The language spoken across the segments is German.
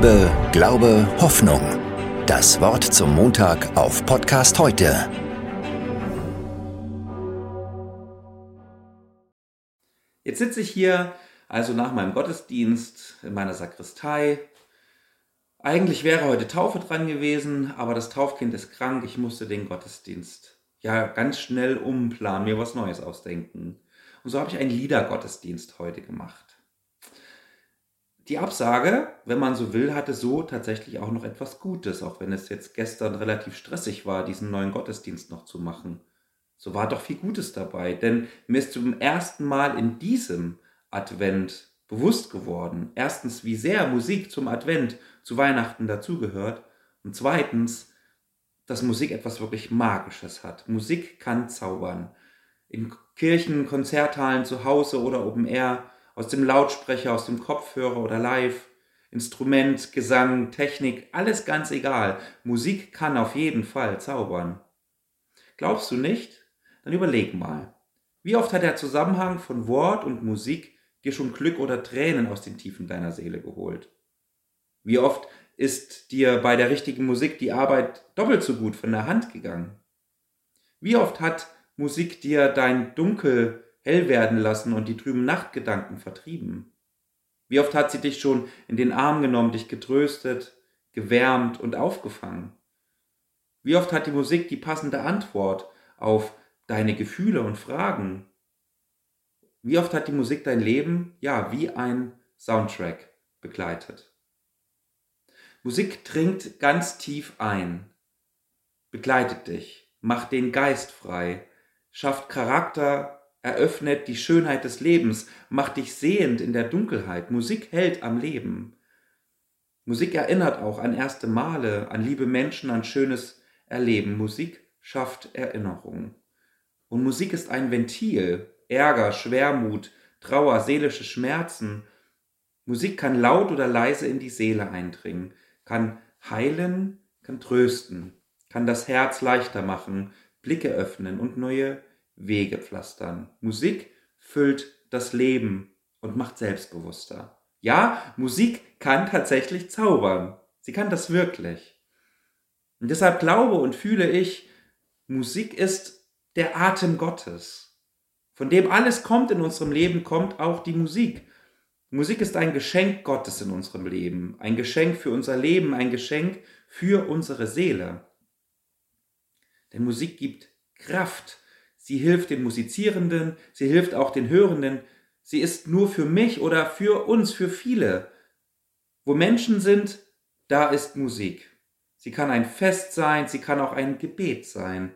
Liebe, Glaube, Hoffnung. Das Wort zum Montag auf Podcast heute. Jetzt sitze ich hier also nach meinem Gottesdienst in meiner Sakristei. Eigentlich wäre heute Taufe dran gewesen, aber das Taufkind ist krank. Ich musste den Gottesdienst ja ganz schnell umplanen, mir was Neues ausdenken. Und so habe ich einen Liedergottesdienst heute gemacht. Die Absage, wenn man so will, hatte so tatsächlich auch noch etwas Gutes, auch wenn es jetzt gestern relativ stressig war, diesen neuen Gottesdienst noch zu machen. So war doch viel Gutes dabei, denn mir ist zum ersten Mal in diesem Advent bewusst geworden. Erstens, wie sehr Musik zum Advent, zu Weihnachten dazugehört. Und zweitens, dass Musik etwas wirklich Magisches hat. Musik kann zaubern. In Kirchen, Konzerthallen, zu Hause oder Open Air aus dem Lautsprecher, aus dem Kopfhörer oder live, Instrument, Gesang, Technik, alles ganz egal. Musik kann auf jeden Fall zaubern. Glaubst du nicht? Dann überleg mal. Wie oft hat der Zusammenhang von Wort und Musik dir schon Glück oder Tränen aus den Tiefen deiner Seele geholt? Wie oft ist dir bei der richtigen Musik die Arbeit doppelt so gut von der Hand gegangen? Wie oft hat Musik dir dein Dunkel hell werden lassen und die trüben Nachtgedanken vertrieben? Wie oft hat sie dich schon in den Arm genommen, dich getröstet, gewärmt und aufgefangen? Wie oft hat die Musik die passende Antwort auf deine Gefühle und Fragen? Wie oft hat die Musik dein Leben, ja, wie ein Soundtrack begleitet? Musik dringt ganz tief ein, begleitet dich, macht den Geist frei, schafft Charakter eröffnet die Schönheit des Lebens, macht dich sehend in der Dunkelheit. Musik hält am Leben. Musik erinnert auch an erste Male, an liebe Menschen, an schönes Erleben. Musik schafft Erinnerung. Und Musik ist ein Ventil, Ärger, Schwermut, Trauer, seelische Schmerzen. Musik kann laut oder leise in die Seele eindringen, kann heilen, kann trösten, kann das Herz leichter machen, Blicke öffnen und neue Wege pflastern. Musik füllt das Leben und macht selbstbewusster. Ja, Musik kann tatsächlich zaubern. Sie kann das wirklich. Und deshalb glaube und fühle ich, Musik ist der Atem Gottes. Von dem alles kommt in unserem Leben, kommt auch die Musik. Musik ist ein Geschenk Gottes in unserem Leben, ein Geschenk für unser Leben, ein Geschenk für unsere Seele. Denn Musik gibt Kraft, Sie hilft den Musizierenden, sie hilft auch den Hörenden. Sie ist nur für mich oder für uns, für viele. Wo Menschen sind, da ist Musik. Sie kann ein Fest sein, sie kann auch ein Gebet sein.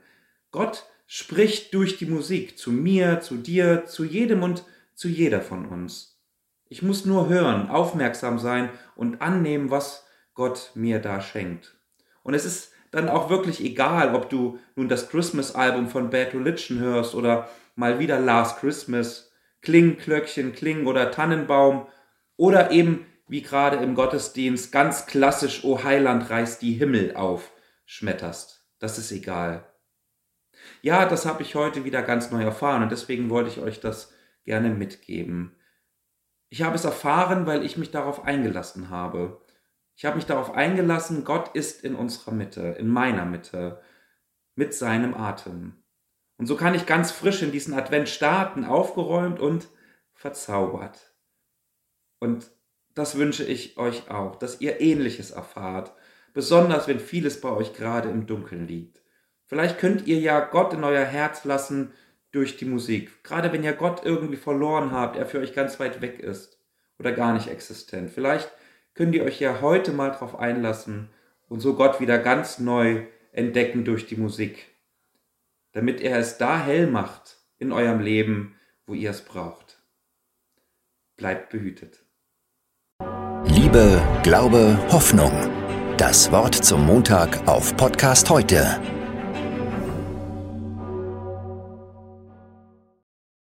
Gott spricht durch die Musik zu mir, zu dir, zu jedem und zu jeder von uns. Ich muss nur hören, aufmerksam sein und annehmen, was Gott mir da schenkt. Und es ist dann auch wirklich egal, ob du nun das Christmas-Album von Bad Religion hörst oder mal wieder Last Christmas, Kling, Klöckchen, Kling oder Tannenbaum oder eben wie gerade im Gottesdienst ganz klassisch O Heiland reißt die Himmel auf schmetterst. Das ist egal. Ja, das habe ich heute wieder ganz neu erfahren und deswegen wollte ich euch das gerne mitgeben. Ich habe es erfahren, weil ich mich darauf eingelassen habe. Ich habe mich darauf eingelassen, Gott ist in unserer Mitte, in meiner Mitte, mit seinem Atem. Und so kann ich ganz frisch in diesen Advent starten, aufgeräumt und verzaubert. Und das wünsche ich euch auch, dass ihr ähnliches erfahrt, besonders wenn vieles bei euch gerade im Dunkeln liegt. Vielleicht könnt ihr ja Gott in euer Herz lassen durch die Musik, gerade wenn ihr Gott irgendwie verloren habt, er für euch ganz weit weg ist oder gar nicht existent. Vielleicht könnt ihr euch ja heute mal drauf einlassen und so Gott wieder ganz neu entdecken durch die Musik, damit er es da hell macht in eurem Leben, wo ihr es braucht. Bleibt behütet. Liebe, Glaube, Hoffnung. Das Wort zum Montag auf Podcast heute